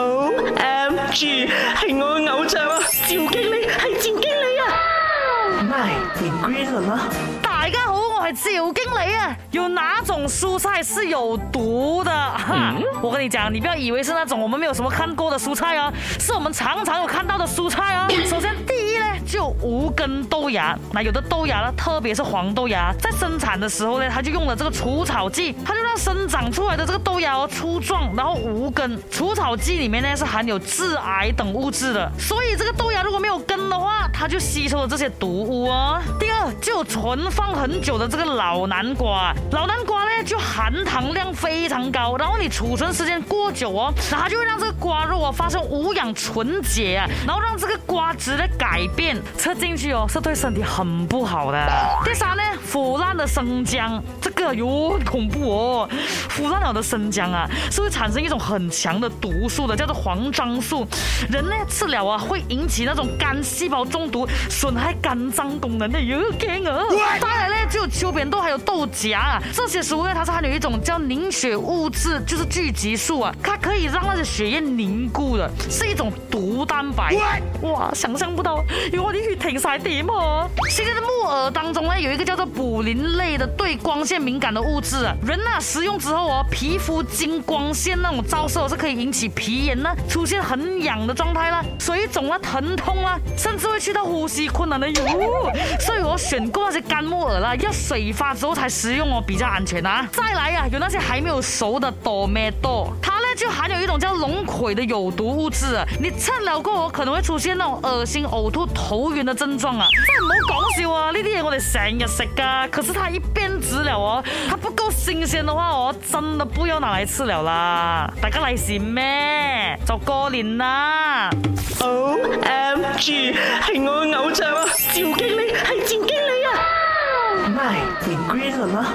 O M G，系我嘅偶像啊！赵经理系赵经理啊！My Green 大家好，我系赵经理啊！有哪种蔬菜是有毒的？哈，我跟你讲，你不要以为是那种我们没有什么看过的蔬菜啊，是我们常常有看到的蔬菜啊。首先。无根豆芽，那有的豆芽呢？特别是黄豆芽，在生产的时候呢，它就用了这个除草剂，它就让生长出来的这个豆芽哦粗壮，然后无根。除草剂里面呢是含有致癌等物质的，所以这个豆芽如果没有根的话，它就吸收了这些毒物哦。第二，就存放很久的这个老南瓜，老南瓜。就含糖量非常高，然后你储存时间过久哦，它就会让这个瓜肉啊发生无氧纯洁啊，然后让这个瓜汁的改变，吃进去哦是对身体很不好的。第三呢，腐烂的生姜。哟，很恐怖哦！腐烂了的生姜啊，是会产生一种很强的毒素的，叫做黄樟素。人呢吃了啊，会引起那种肝细胞中毒，损害肝脏功能的，有点啊。再来呢，就有秋扁豆还有豆荚，啊，这些食物呢，它是含有一种叫凝血物质，就是聚集素啊，它可以让那些血液凝固的，是一种毒蛋白。哇，想象不到，因为你血停在点哈。现在的木耳当中呢，有一个叫做卟啉类的，对光线明。感的物质，人呐食用之后哦，皮肤经光线那种照射，是可以引起皮炎呢，出现很痒的状态啦，水肿啊，疼痛啦，甚至会去到呼吸困难的哟。所以我选购那些干木耳啦，要水发之后才食用哦，比较安全啊。再来呀，有那些还没有熟的朵梅朵，它呢就含有一种叫龙葵的有毒物质，你吃了过后可能会出现那种恶心、呕吐、头晕的症状啊。真唔好讲笑啊，呢啲嘢我哋成日食噶，可是它一变质了哦。它不够新鲜的话，我真的不要拿来吃了啦！大家来行咩？就过年啦！O M G，系我偶像啊，赵经理，系赵经理啊！My，你 green 了吗？